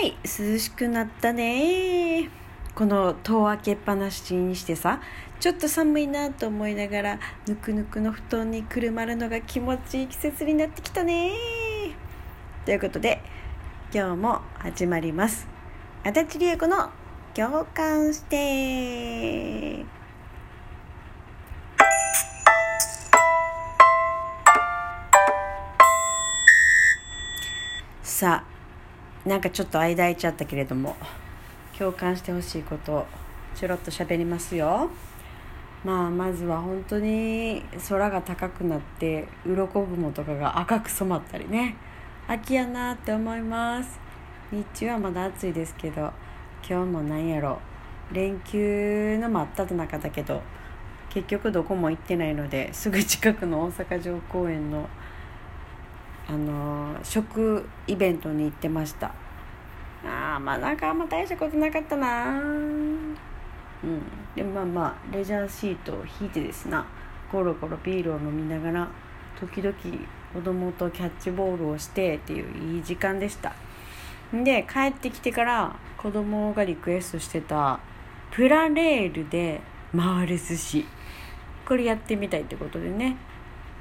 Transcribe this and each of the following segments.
い涼しくなったね。この戸を開けっぱなしにしてさちょっと寒いなと思いながらぬくぬくの布団にくるまるのが気持ちいい季節になってきたね。ということで今日も始まります。足立理恵子の共感して。さあなんかちょっと間空いちゃったけれども共感してほしいことをちょろっと喋りますよ。まあまずは本当に空が高くなって鱗雲とかが赤く染まったりね。秋やなって思います。日中はまだ暑いですけど今日もなんやろ。連休の真っ只中だけど結局どこも行ってないのですぐ近くの大阪城公園のあの食イベントに行ってました。ああまあなんかあんま大したことなかったな。うん。でもまあまあレジャーシートを引いてですな。ゴロゴロビールを飲みながら時々子供とキャッチボールをしてっていういい時間でした。で帰ってきてから子供がリクエストしてたプラレールで回る寿司。これやってみたいってことでね。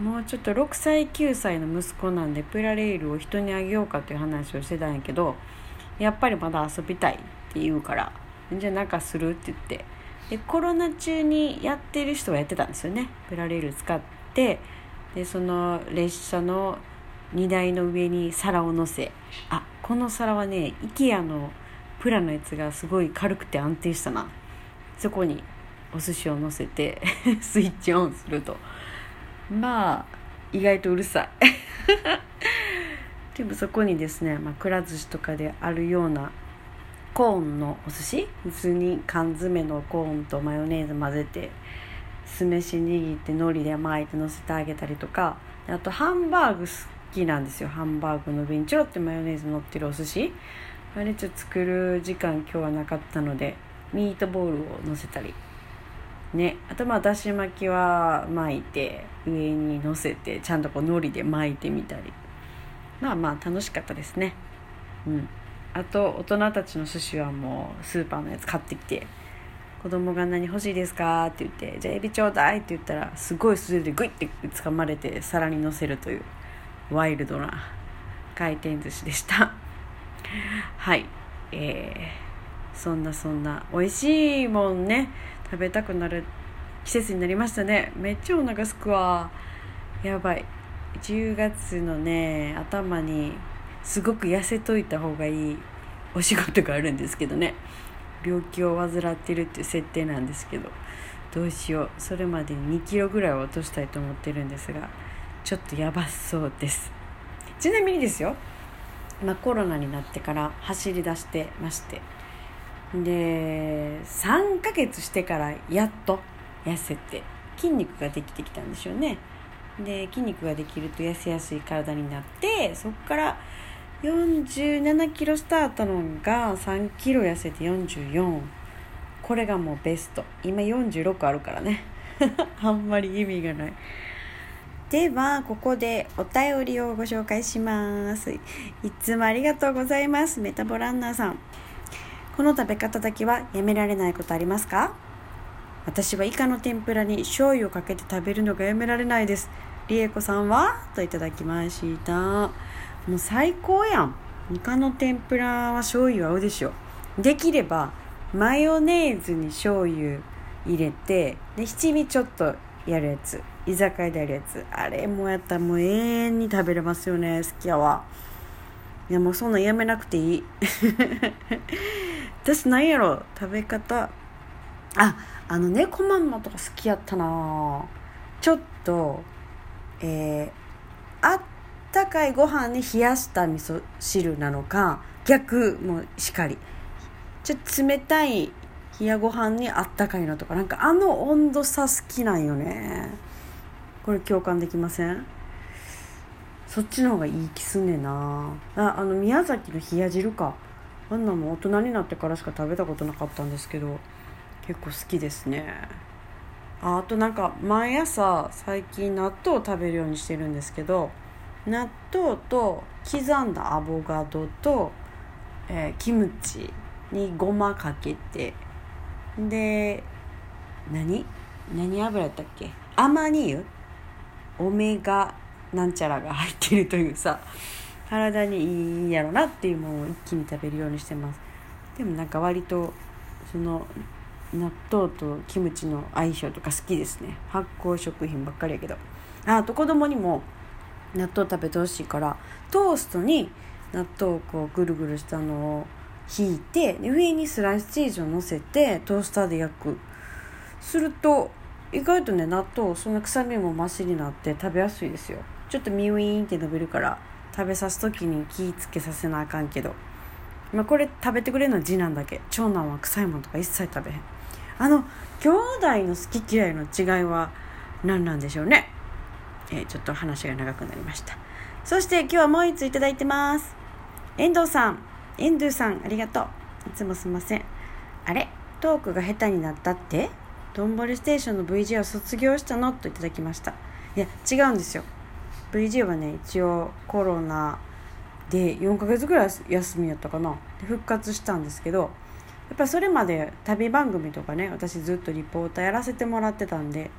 もうちょっと6歳9歳の息子なんでプラレールを人にあげようかっていう話をしてたんやけどやっぱりまだ遊びたいって言うからじゃあなんかするって言って。でコロナ中にやってる人はやってたんですよね。プラレール使ってでその列車の荷台の上に皿を乗せ。あこの皿はね IKEA のプラのやつがすごい軽くて安定したな。そこにお寿司を乗せて スイッチオンすると。まあ意外とうるさい。でもそこにですね、まあ、くら寿司とかであるようなコーンのお寿司？普通に缶詰のコーンとマヨネーズ混ぜて酢飯握って海苔で巻いてのせてあげたりとか。あとハンバーグ好きなんですよ。ハンバーグの上にちょろってマヨネーズ乗ってるお寿司。あれちょっと作る時間今日はなかったのでミートボールを乗せたり。ねあとまあだし巻きは巻いて上に乗せてちゃんとこう海苔で巻いてみたり。まあまあ楽しかったですね。うん。あと大人たちの寿司はもうスーパーのやつ買ってきて子供が何欲しいですか？って言ってじゃあエビちょうだいって言ったらすごい素手でグイッて掴まれて皿にのせるというワイルドな回転寿司でした。はい。えー、そんなそんな美味しいもんね。食べたくなる季節になりましたね。めっちゃお腹すくわ。やばい。10月のね頭にすごく痩せといた方がいいお仕事があるんですけどね。病気を患ってるっていう設定なんですけど。どうしよう。それまでに2キロぐらいは落としたいと思ってるんですがちょっとやばそうです。ちなみにですよ、まあ、コロナになってから走り出してまして。で3ヶ月してからやっと痩せて筋肉ができてきたんでしょうね。で筋肉ができると痩せやすい体になってそこから47キロスタートのが3キロ痩せて44これがもうベスト。今46あるからね。あんまり意味がない。ではここでお便りをご紹介します。いつもありがとうございます。メタボランナーさん。この食べ方だけはやめられないことありますか？私はイカの天ぷらに醤油をかけて食べるのがやめられないです。りえこさんは？といただきました。もう最高やん。イカの天ぷらは醤油合うでしょ。できればマヨネーズに醤油入れてで七味ちょっとやるやつ。居酒屋でやるやつ。あれもやったらもう永遠に食べれますよね好きやわいやもうそんなんやめなくていい。私なんやろ？食べ方。ああの猫まんまとか好きやったな。ちょっとえー、あったかいご飯に冷やした味噌汁なのか逆もしかり。ちょっと冷たい冷やご飯にあったかいのとかなんかあの温度差好きなんよね。これ共感できません？そっちの方がいい気すんねんな。ああの宮崎の冷や汁か。あんなも大人になってからしか食べたことなかったんですけど結構好きですね。ああとなんか毎朝最近納豆を食べるようにしてるんですけど納豆と刻んだアボカドとえー、キムチにごまかけてで何？何油やったっけ？アマニ油？オメガなんちゃらが入ってるというさ。体にいいんやろなっていうものを一気に食べるようにしてます。でもなんか割とその納豆とキムチの相性とか好きですね。発酵食品ばっかりやけど。あと子供にも納豆食べてほしいからトーストに納豆をこうぐるぐるしたのを引いて上にスライスチーズをのせてトースターで焼く。すると意外とね納豆そんな臭みもマシになって食べやすいですよ。ちょっとミウィーンって伸びるから食べさす時に気ぃつけさせなあかんけど、まあ、これ食べてくれるのは次男だけ。長男は臭いものとか一切食べへん。あの兄弟の好き嫌いの違いは何なんでしょうね。えー、ちょっと話が長くなりました。そして今日はもう一ついただいてます。遠藤さん。遠藤さんありがとう。いつもすいません。あれ？トークが下手になったって？どんぼりステーションの VJ を卒業したの？といただきました。いや違うんですよ。VJ はね一応コロナで4ヶ月ぐらい休みやったかな。で復活したんですけどやっぱそれまで旅番組とかね私ずっとリポーターやらせてもらってたんで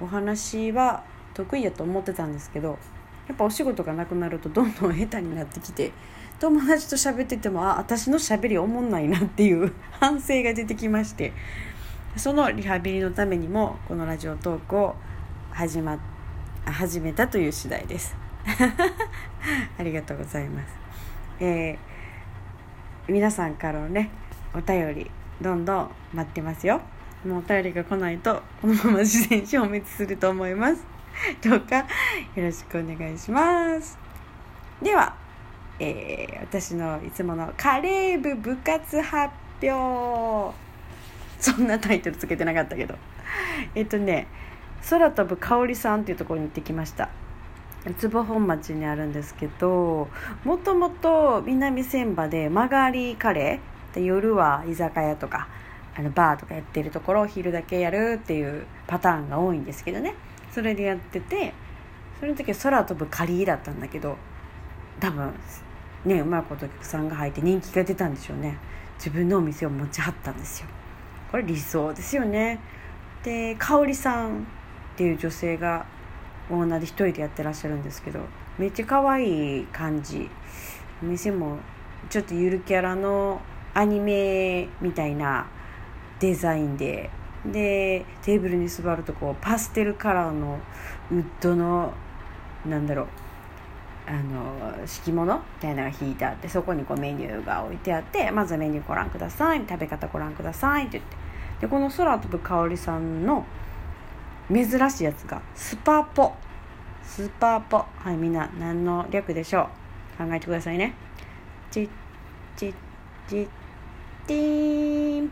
お話は得意やと思ってたんですけどやっぱお仕事がなくなるとどんどん下手になってきて友達と喋っててもあ私のしゃべりおもんないなっていう 反省が出てきましてそのリハビリのためにもこのラジオトークを始,、まって、始めたという次第です。ありがとうございます、えー、皆さんからのねお便りどんどん待ってますよ。もうお便りが来ないとこのまま自然消滅すると思います。どうかよろしくお願いします。では、えー、私のいつものカレー部部活発表。そんなタイトルつけてなかったけど。えっとね空飛ぶ香里さんっていうところに行ってきました。坪本町にあるんですけどもともと南千葉で曲がりカレーで夜は居酒屋とかあのバーとかやってるところを昼だけやるっていうパターンが多いんですけどね。それでやっててその時は空飛ぶカリーだったんだけど多分ねうまいことお客さんが入って人気が出たんでしょうね。自分のお店を持ちはったんですよ。これ理想ですよね。で香さんっていう女性がオーナーで一人でやってらっしゃるんですけどめっちゃ可愛い感じ。お店もちょっとゆるキャラのアニメみたいなデザインで。でテーブルに座るとこうパステルカラーのウッドのなんだろうあの敷物みたいなのが引いてあってそこにこうメニューが置いてあってまずメニューご覧ください食べ方ご覧くださいって言って。でこの空飛ぶ香りさんの珍しいやつが。スパポ。スパポ。はいみんな何の略でしょう？考えてくださいね。チッチッチッティーン。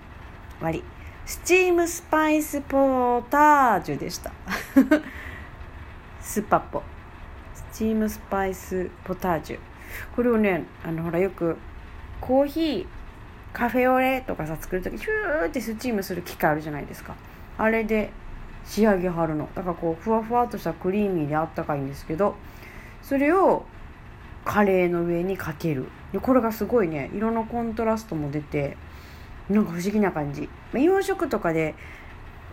終わり。スチームスパイスポタージュでした。スパポ。スチームスパイスポタージュ。これをねあのほらよくコーヒーカフェオレとかさ作る時ヒューってスチームする機械あるじゃないですか。あれで仕上げはるの。だからこうふわふわとしたクリーミーであったかいんですけどそれをカレーの上にかける。でこれがすごいね色のコントラストも出てなんか不思議な感じ、洋食とかで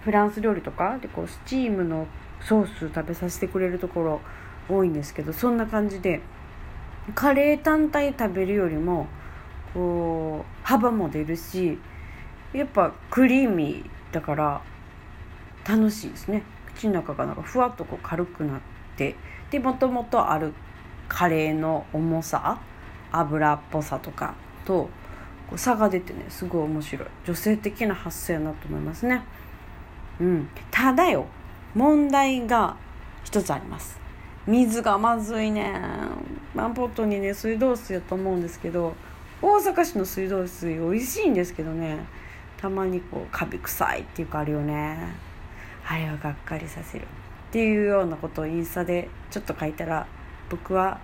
フランス料理とかでこうスチームのソース食べさせてくれるところ多いんですけどそんな感じでカレー単体食べるよりもこう幅も出るしやっぱクリーミーだから楽しいですね。口の中がなんかふわっとこう軽くなってでもともとあるカレーの重さ油っぽさとかとこう差が出てねすごい面白い。女性的な発想やなと思いますね。うん。ただよ問題が一つあります。水がまずいねワンポットにね水道水やと思うんですけど大阪市の水道水美味しいんですけどね。たまにこうカビ臭いっていうかあるよね。あれはがっかりさせる。っていうようなことをインスタでちょっと書いたら僕は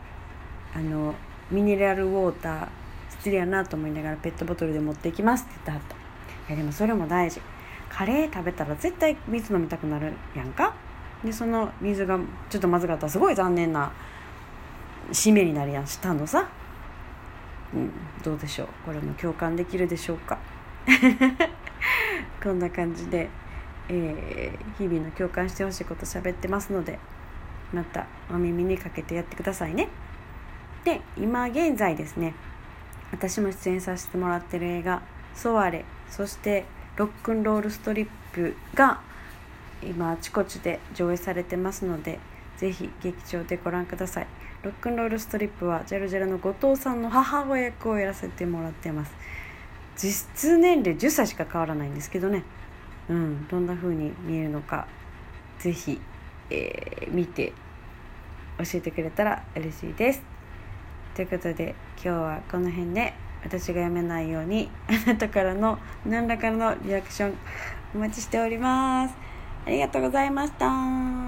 あのミネラルウォーター失礼やなと思いながらペットボトルで持っていきますって言ったはった。いやでもそれも大事。カレー食べたら絶対水飲みたくなるやんか？でその水がちょっとまずかったらすごい残念な締めになるやん。したのさ。うん。どうでしょう。これも共感できるでしょうか？こんな感じで、えー、日々の共感してほしいこと喋ってますのでまたお耳にかけてやってくださいね。で今現在ですね私も出演させてもらってる映画「ソワレ」そして「ロックンロールストリップ」が今あちこちで上映されてますのでぜひ劇場でご覧ください。ロックンロールストリップはジャルジャルの後藤さんの母親役をやらせてもらってます。実質年齢10歳しか変わらないんですけどね。うんどんな風に見えるのか是非、えー、見て教えてくれたら嬉しいですということで今日はこの辺で私がやめないようにあなたからの何らかのリアクションお待ちしておりますありがとうございました。